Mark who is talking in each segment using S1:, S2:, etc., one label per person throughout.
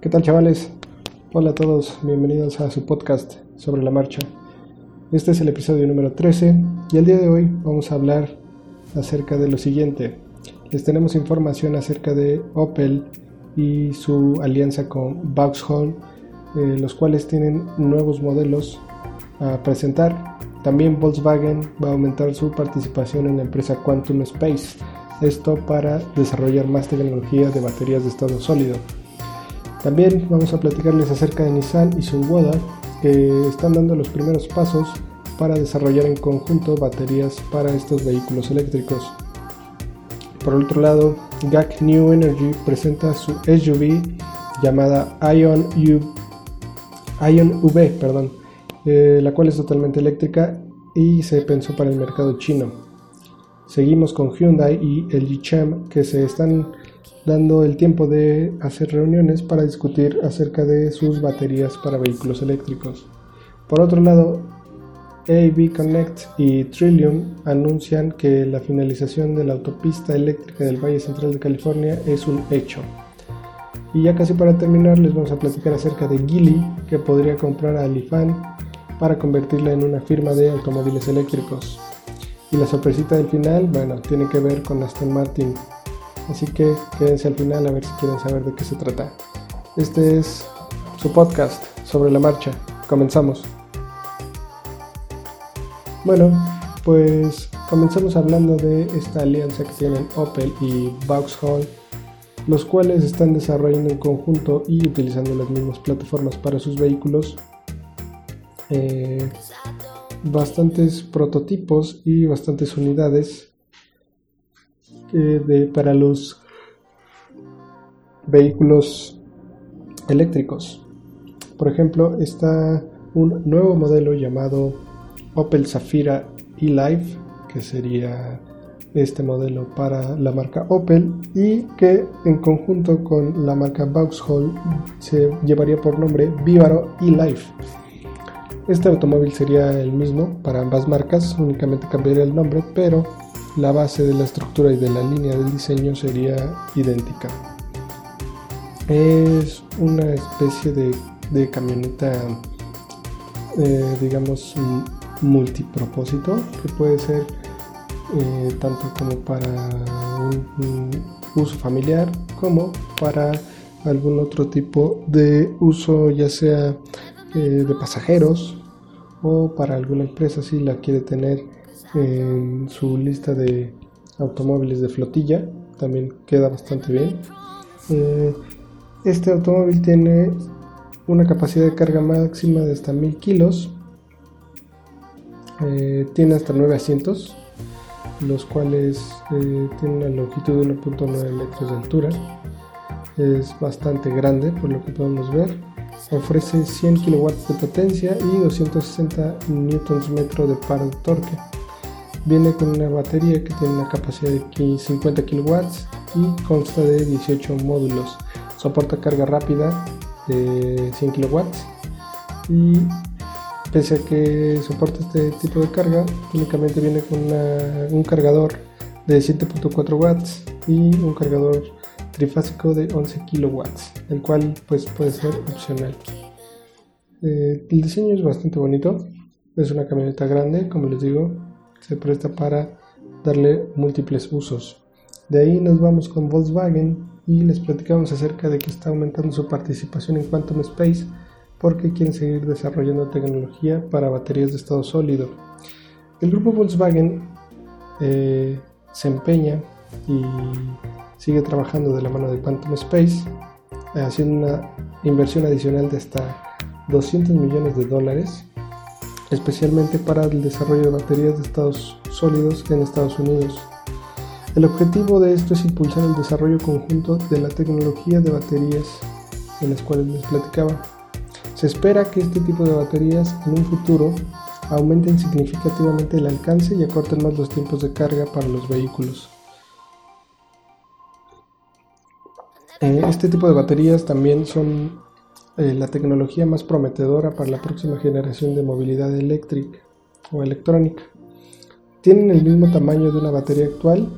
S1: ¿Qué tal chavales? Hola a todos, bienvenidos a su podcast sobre la marcha. Este es el episodio número 13 y el día de hoy vamos a hablar acerca de lo siguiente. Les tenemos información acerca de Opel y su alianza con Vauxhall, eh, los cuales tienen nuevos modelos a presentar. También Volkswagen va a aumentar su participación en la empresa Quantum Space, esto para desarrollar más tecnología de baterías de estado sólido. También vamos a platicarles acerca de Nissan y Sunwoda, que están dando los primeros pasos para desarrollar en conjunto baterías para estos vehículos eléctricos. Por otro lado, GAC New Energy presenta su SUV llamada Ion, U, Ion V, perdón, eh, la cual es totalmente eléctrica y se pensó para el mercado chino. Seguimos con Hyundai y el Chem que se están dando el tiempo de hacer reuniones para discutir acerca de sus baterías para vehículos eléctricos. Por otro lado, AB Connect y Trillium anuncian que la finalización de la autopista eléctrica del Valle Central de California es un hecho. Y ya casi para terminar les vamos a platicar acerca de Geely que podría comprar a Alifan para convertirla en una firma de automóviles eléctricos. Y la sorpresita del final, bueno, tiene que ver con Aston Martin Así que quédense al final a ver si quieren saber de qué se trata. Este es su podcast sobre la marcha. Comenzamos. Bueno, pues comenzamos hablando de esta alianza que tienen Opel y Vauxhall, los cuales están desarrollando en conjunto y utilizando las mismas plataformas para sus vehículos. Eh, bastantes prototipos y bastantes unidades de, para los vehículos eléctricos. Por ejemplo, está un nuevo modelo llamado Opel Zafira e-Life, que sería este modelo para la marca Opel y que en conjunto con la marca Vauxhall se llevaría por nombre Vivaro e-Life. Este automóvil sería el mismo para ambas marcas, únicamente cambiaría el nombre, pero la base de la estructura y de la línea del diseño sería idéntica. Es una especie de, camioneta, eh, digamos, multipropósito, que puede ser eh, tanto como para un, uso familiar como para algún otro tipo de uso, ya sea eh, de pasajeros o para alguna empresa si la quiere tener en su lista de automóviles de flotilla, también queda bastante bien. Eh, este automóvil tiene una capacidad de carga máxima de hasta 1000 kilos, eh, tiene hasta 9 asientos, los cuales eh, tienen una longitud de 1.9 metros de altura, es bastante grande por lo que podemos ver ofrece 100 kW de potencia y 260 Nm de par de torque. Viene con una batería que tiene una capacidad de 50 kW y consta de 18 módulos. Soporta carga rápida de 100 kW y pese a que soporta este tipo de carga, únicamente viene con un cargador de 7.4 watts y un cargador trifásico de 11 kW, el cual pues puede ser opcional. Eh, el diseño es bastante bonito, es una camioneta grande, como les digo, se presta para darle múltiples usos. De ahí nos vamos con Volkswagen y les platicamos acerca de que está aumentando su participación en Quantum Space porque quieren seguir desarrollando tecnología para baterías de estado sólido. El grupo Volkswagen eh, se empeña y sigue trabajando de la mano de Quantum Space, haciendo una inversión adicional de hasta 200 millones de dólares especialmente para el desarrollo de baterías de estados sólidos en Estados Unidos. El objetivo de esto es impulsar el desarrollo conjunto de la tecnología de baterías de las cuales les platicaba. Se espera que este tipo de baterías en un futuro aumenten significativamente el alcance y acorten más los tiempos de carga para los vehículos. Eh, este tipo de baterías también son la tecnología más prometedora para la próxima generación de movilidad eléctrica o electrónica. Tienen el mismo tamaño de una batería actual,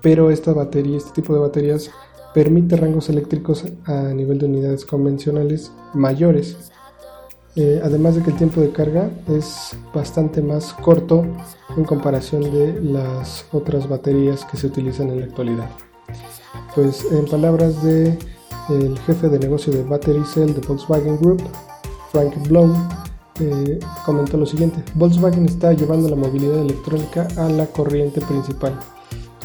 S1: pero esta batería, este tipo de baterías permite rangos eléctricos a nivel de unidades convencionales mayores. Eh, además de que el tiempo de carga es bastante más corto en comparación de las otras baterías que se utilizan en la actualidad. Pues en palabras de el jefe de negocio de Battery Cell de Volkswagen Group, Frank Blom, eh, comentó lo siguiente, Volkswagen está llevando la movilidad electrónica a la corriente principal.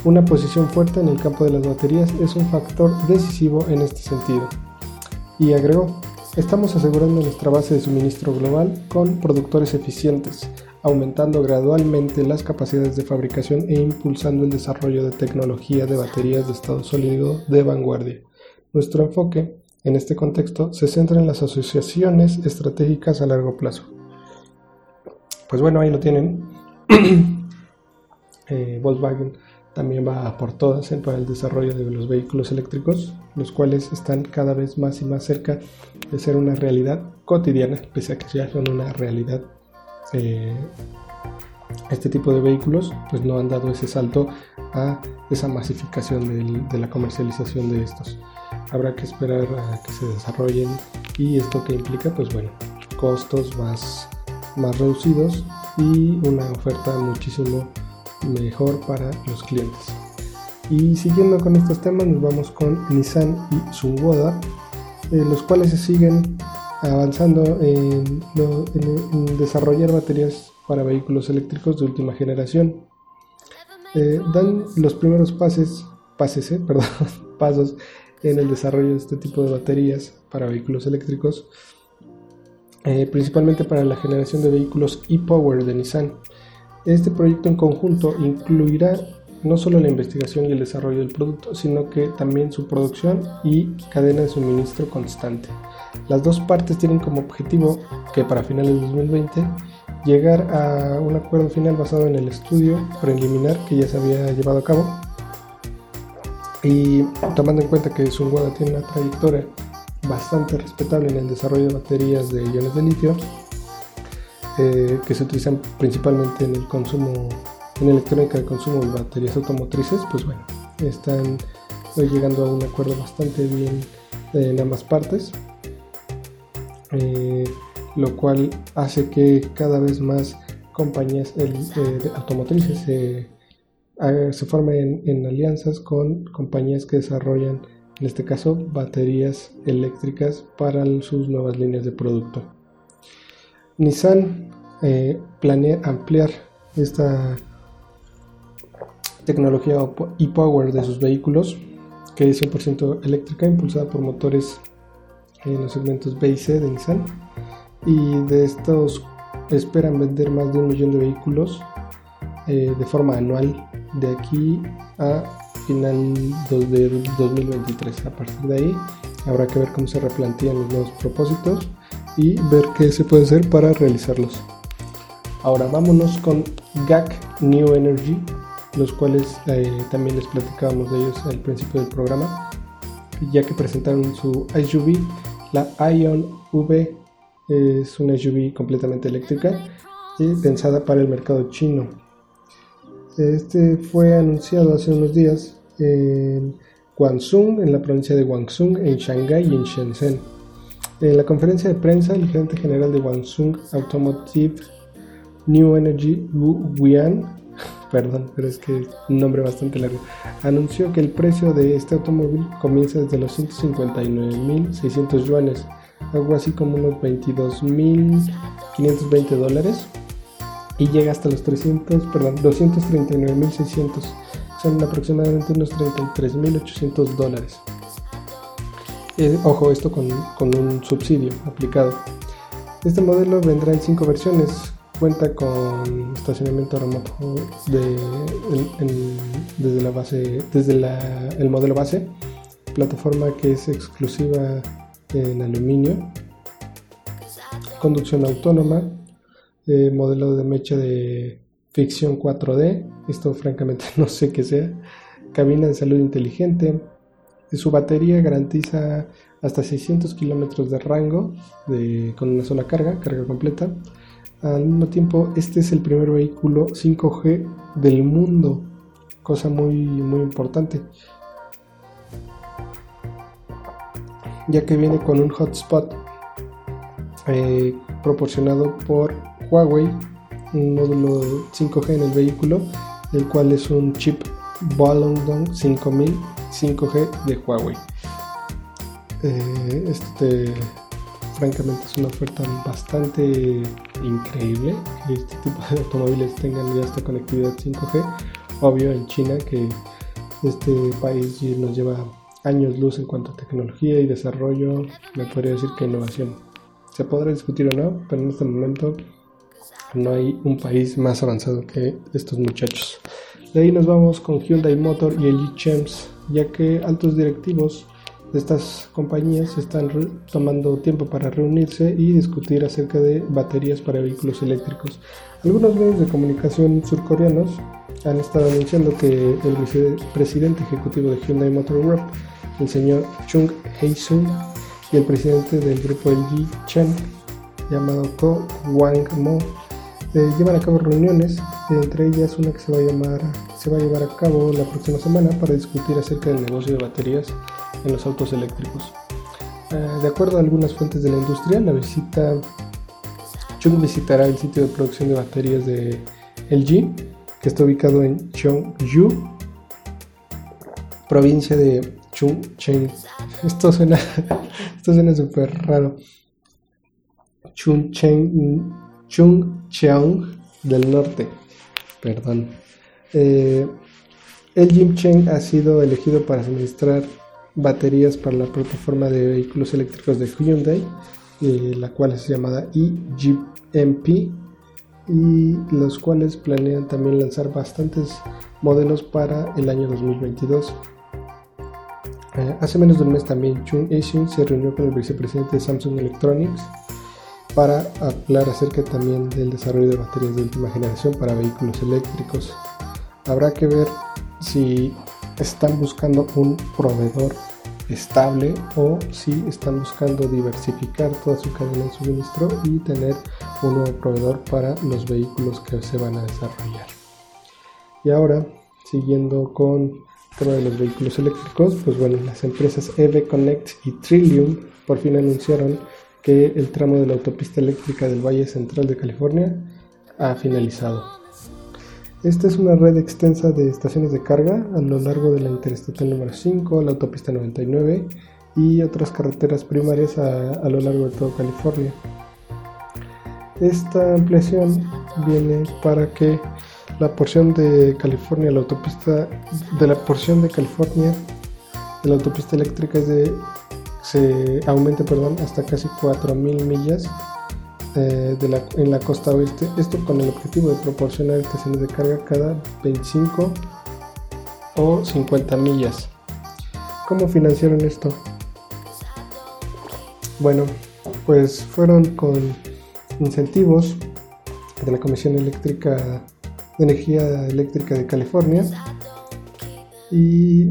S1: Una posición fuerte en el campo de las baterías es un factor decisivo en este sentido. Y agregó, estamos asegurando nuestra base de suministro global con productores eficientes, aumentando gradualmente las capacidades de fabricación e impulsando el desarrollo de tecnología de baterías de estado sólido de vanguardia. Nuestro enfoque en este contexto se centra en las asociaciones estratégicas a largo plazo. Pues bueno, ahí lo tienen. Eh, Volkswagen también va por todas para el desarrollo de los vehículos eléctricos, los cuales están cada vez más y más cerca de ser una realidad cotidiana, pese a que ya son una realidad. Eh, este tipo de vehículos pues no han dado ese salto a esa masificación de la comercialización de estos habrá que esperar a que se desarrollen y esto que implica pues bueno costos más, más reducidos y una oferta muchísimo mejor para los clientes. Y siguiendo con estos temas nos vamos con Nissan y Sunwoda, eh, los cuales se siguen avanzando en, desarrollar baterías para vehículos eléctricos de última generación. Eh, dan los primeros pases, pases, eh, perdón, pasos en el desarrollo de este tipo de baterías para vehículos eléctricos, eh, principalmente para la generación de vehículos e-Power de Nissan. Este proyecto en conjunto incluirá no solo la investigación y el desarrollo del producto, sino que también su producción y cadena de suministro constante. Las dos partes tienen como objetivo que para finales de 2020 llegar a un acuerdo final basado en el estudio preliminar que ya se había llevado a cabo y tomando en cuenta que Sunwoda tiene una trayectoria bastante respetable en el desarrollo de baterías de iones de litio, eh, que se utilizan principalmente en el consumo, en electrónica de consumo y baterías automotrices, pues bueno, están llegando a un acuerdo bastante bien en ambas partes, eh, lo cual hace que cada vez más compañías eh, automotrices se se formen en, alianzas con compañías que desarrollan, en este caso, baterías eléctricas para sus nuevas líneas de producto. Nissan eh, planea ampliar esta tecnología e-Power de sus vehículos, que es 100% eléctrica, impulsada por motores en los segmentos B y C de Nissan. Y de estos esperan vender más de un millón de vehículos eh, de forma anual de aquí a final de 2023. A partir de ahí habrá que ver cómo se replantean los nuevos propósitos y ver qué se puede hacer para realizarlos. Ahora vámonos con GAC New Energy, los cuales eh, también les platicábamos de ellos al principio del programa, ya que presentaron su SUV, la Ion V es una SUV completamente eléctrica y pensada para el mercado chino este fue anunciado hace unos días en Guangzhou, en la provincia de Guangzhou, en Shanghái y en Shenzhen. En la conferencia de prensa, el gerente general de Guangzhou Automotive New Energy Wu Wian, perdón, pero que un nombre bastante largo, anunció que el precio de este automóvil comienza desde los 159.600 yuanes, algo así como unos 22.520 dólares y llega hasta los 300, perdón, 239.600, son aproximadamente unos 33.800 dólares. Eh, ojo, esto con, un subsidio aplicado. Este modelo vendrá en cinco versiones. Cuenta con estacionamiento remoto desde la base, desde el modelo base, plataforma que es exclusiva en aluminio, conducción autónoma, modelo de mecha de ficción 4D, esto francamente no sé qué sea, cabina de salud inteligente, su batería garantiza hasta 600 kilómetros de rango con una sola carga, carga completa. Al mismo tiempo, este es el primer vehículo 5G del mundo, cosa muy, muy importante. ya que viene con un hotspot eh, proporcionado por Huawei, un módulo 5G en el vehículo, el cual es un chip Balongdong 5000 5G de Huawei. Eh, este francamente es una oferta bastante increíble que este tipo de automóviles tengan ya esta conectividad 5G. Obvio en China que este país nos lleva años luz en cuanto a tecnología y desarrollo, me podría decir que innovación. Se podrá discutir o no, pero en este momento no hay un país más avanzado que estos muchachos. De ahí nos vamos con Hyundai Motor y el Chems, ya que altos directivos de estas compañías están tomando tiempo para reunirse y discutir acerca de baterías para vehículos eléctricos. Algunos medios de comunicación surcoreanos han estado anunciando que el presidente ejecutivo de Hyundai Motor Group, el señor Chung Hae-sung, y el presidente del grupo LG Chen, llamado Ko Wang-mo, eh, llevan a cabo reuniones, entre ellas una que se va a llamar se va a llevar a cabo la próxima semana para discutir acerca del negocio de baterías en los autos eléctricos. Eh, de acuerdo a algunas fuentes de la industria, la visita Chung visitará el sitio de producción de baterías de LG, que está ubicado en Cheongju, provincia de Chungcheong. Esto suena, esto suena súper raro. Chungcheong, Chungcheong del norte. Perdón. Eh, el Jim Cheng ha sido elegido para suministrar baterías para la plataforma de vehículos eléctricos de Hyundai, eh, la cual es llamada eGMP, y los cuales planean también lanzar bastantes modelos para el año 2022. Eh, hace menos de un mes también Chung Eishun se reunió con el vicepresidente de Samsung Electronics para hablar acerca también del desarrollo de baterías de última generación para vehículos eléctricos. Habrá que ver si están buscando un proveedor estable o si están buscando diversificar toda su cadena de suministro y tener un nuevo proveedor para los vehículos que se van a desarrollar. Y ahora, siguiendo con el tema de los vehículos eléctricos, pues bueno, las empresas EV Connect y Trillium por fin anunciaron que el tramo de la autopista eléctrica del Valle Central de California ha finalizado. Esta es una red extensa de estaciones de carga a lo largo de la Interestatal número 5, la autopista 99 y otras carreteras primarias a, lo largo de toda California. Esta ampliación viene para que la porción de California, la autopista de la porción de California de la autopista eléctrica es de se aumente perdón, hasta casi 4.000 millas eh, en la costa oeste, esto con el objetivo de proporcionar estaciones de carga cada 25 o 50 millas. ¿Cómo financiaron esto? Bueno, pues fueron con incentivos de la Comisión Eléctrica de Energía Eléctrica de California y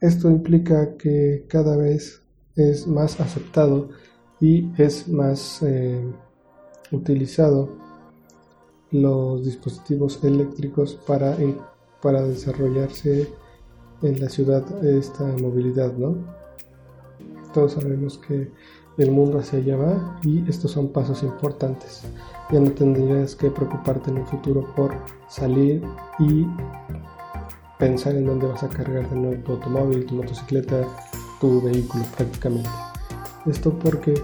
S1: esto implica que cada vez es más aceptado y es más eh, utilizado los dispositivos eléctricos para, para desarrollarse en la ciudad esta movilidad, ¿no? Todos sabemos que el mundo hacia allá va y estos son pasos importantes. Ya no tendrías que preocuparte en el futuro por salir y pensar en dónde vas a cargar de nuevo tu automóvil, tu motocicleta, tu vehículo prácticamente. Esto porque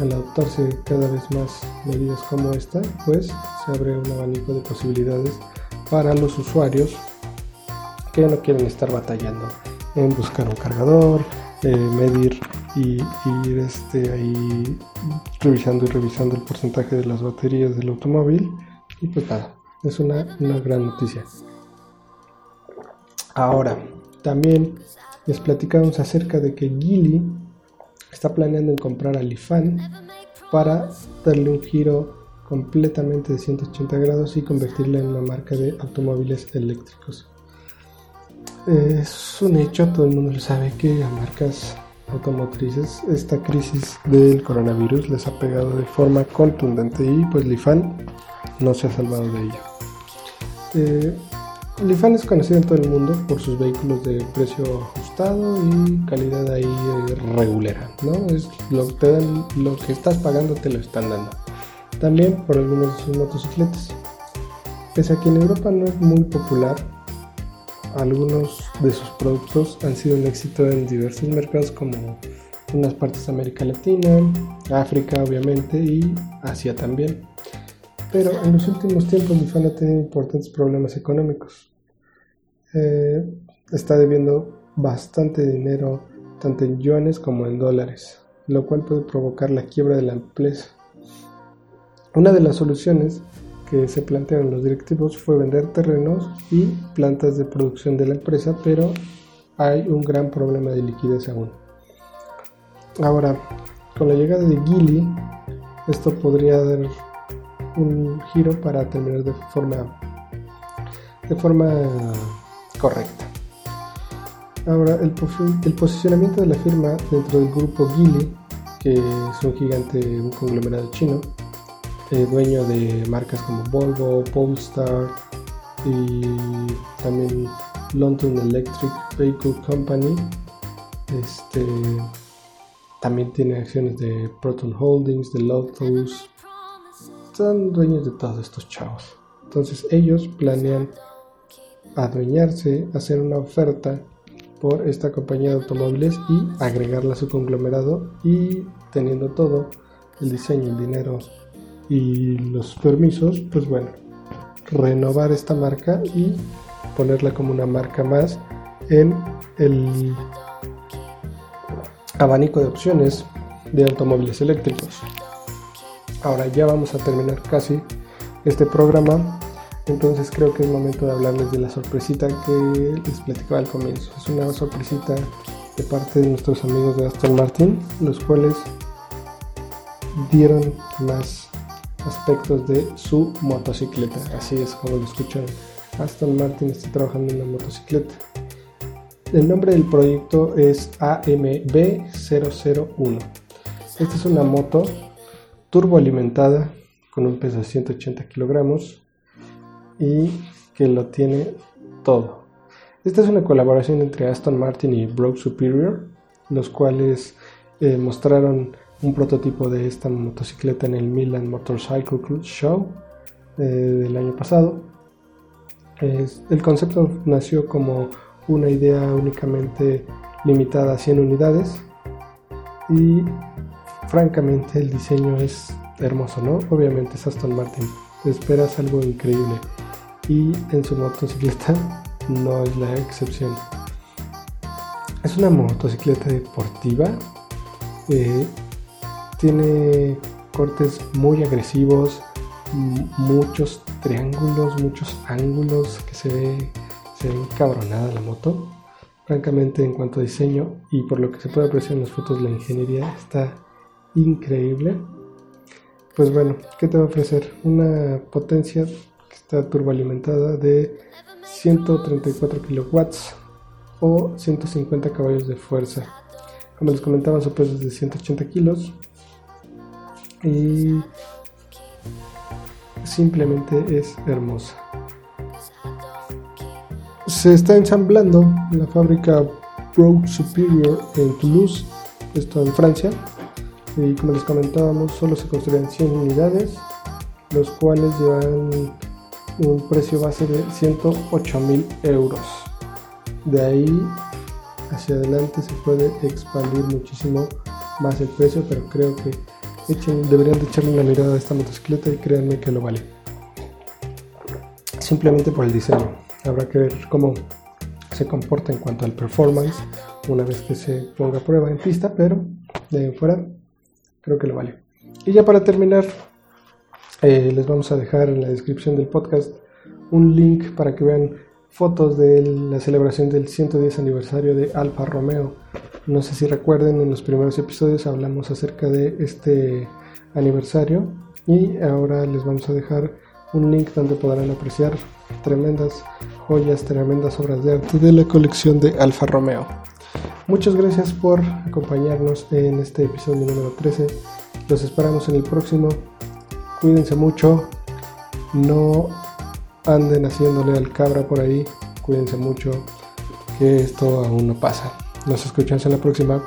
S1: al adoptarse cada vez más medidas como esta, pues se abre un abanico de posibilidades para los usuarios que no quieren estar batallando en buscar un cargador, eh, medir y, ir este, ahí revisando y revisando el porcentaje de las baterías del automóvil. Y pues nada, es una, una gran noticia. Ahora, también les platicamos acerca de que Gili está planeando en comprar a Lifan para darle un giro completamente de 180 grados y convertirla en una marca de automóviles eléctricos. Es un hecho, todo el mundo lo sabe, que a marcas automotrices esta crisis del coronavirus les ha pegado de forma contundente y pues Lifan no se ha salvado de ello. Eh, Lifan es conocido en todo el mundo por sus vehículos de precio ajustado y calidad ahí regulera, ¿no? Es lo, te dan, lo que estás pagando te lo están dando. También por algunas de sus motocicletas. Pese a que en Europa no es muy popular, algunos de sus productos han sido un éxito en diversos mercados como unas partes de América Latina, África obviamente y Asia también. Pero en los últimos tiempos Nissan ha tenido importantes problemas económicos. Eh, está debiendo bastante dinero tanto en yuanes como en dólares, lo cual puede provocar la quiebra de la empresa. Una de las soluciones que se plantearon los directivos fue vender terrenos y plantas de producción de la empresa, pero hay un gran problema de liquidez aún. Ahora, con la llegada de Gili, esto podría dar un giro para terminar de forma de forma correcta. Ahora, el, posicionamiento de la firma dentro del grupo Gili, que es un gigante, un conglomerado chino, eh, dueño de marcas como Volvo, Polestar y también London Electric Vehicle Company. Este, también tiene acciones de Proton Holdings, de Lotus. Son dueños de todos estos chavos. Entonces ellos planean adueñarse, hacer una oferta por esta compañía de automóviles y agregarla a su conglomerado y teniendo todo, el diseño, el dinero, y los permisos, pues bueno, renovar esta marca y ponerla como una marca más en el abanico de opciones de automóviles eléctricos. Ahora ya vamos a terminar casi este programa, entonces creo que es momento de hablarles de la sorpresita que les platicaba al comienzo. Es una sorpresita de parte de nuestros amigos de Aston Martin, los cuales dieron más aspectos de su motocicleta. Así es como lo escuchan. Aston Martin está trabajando en una motocicleta. El nombre del proyecto es AMB001. Esta es una moto turboalimentada con un peso de 180 kilogramos y que lo tiene todo. Esta es una colaboración entre Aston Martin y Broke Superior, los cuales eh, mostraron un prototipo de esta motocicleta en el Milan Motorcycle Show eh, del año pasado. el concepto nació como una idea únicamente limitada a 100 unidades y francamente el diseño es hermoso, ¿no? Obviamente es Aston Martin, esperas algo increíble y en su motocicleta no es la excepción. Es una motocicleta deportiva eh, tiene cortes muy agresivos, muchos triángulos, muchos ángulos que se ve, se ve encabronada la moto. Francamente, en cuanto a diseño y por lo que se puede apreciar en las fotos, la ingeniería está increíble. Pues bueno, ¿qué te va a ofrecer? Una potencia que está turboalimentada de 134 kilowatts o 150 caballos de fuerza. Como les comentaba, su peso es de 180 kilos y simplemente es hermosa. Se está ensamblando en la fábrica Pro Superior en Toulouse, esto en Francia, y como les comentábamos, solo se construyen 100 unidades, los cuales llevan un precio base de 108 mil euros. De ahí hacia adelante se puede expandir muchísimo más el precio, pero creo que deberían de echarle una mirada a esta motocicleta y créanme que lo vale. Simplemente por el diseño. Habrá que ver cómo se comporta en cuanto al performance una vez que se ponga a prueba en pista, pero de fuera creo que lo vale. Y ya para terminar, eh, les vamos a dejar en la descripción del podcast un link para que vean fotos de la celebración del 110 aniversario de Alfa Romeo no sé si recuerden, en los primeros episodios hablamos acerca de este aniversario y ahora les vamos a dejar un link donde podrán apreciar tremendas joyas, tremendas obras de arte de la colección de Alfa Romeo. Muchas gracias por acompañarnos en este episodio número 13. Los esperamos en el próximo. Cuídense mucho. No anden haciéndole al cabra por ahí. Cuídense mucho que esto aún no pasa. Nos escuchamos en la próxima.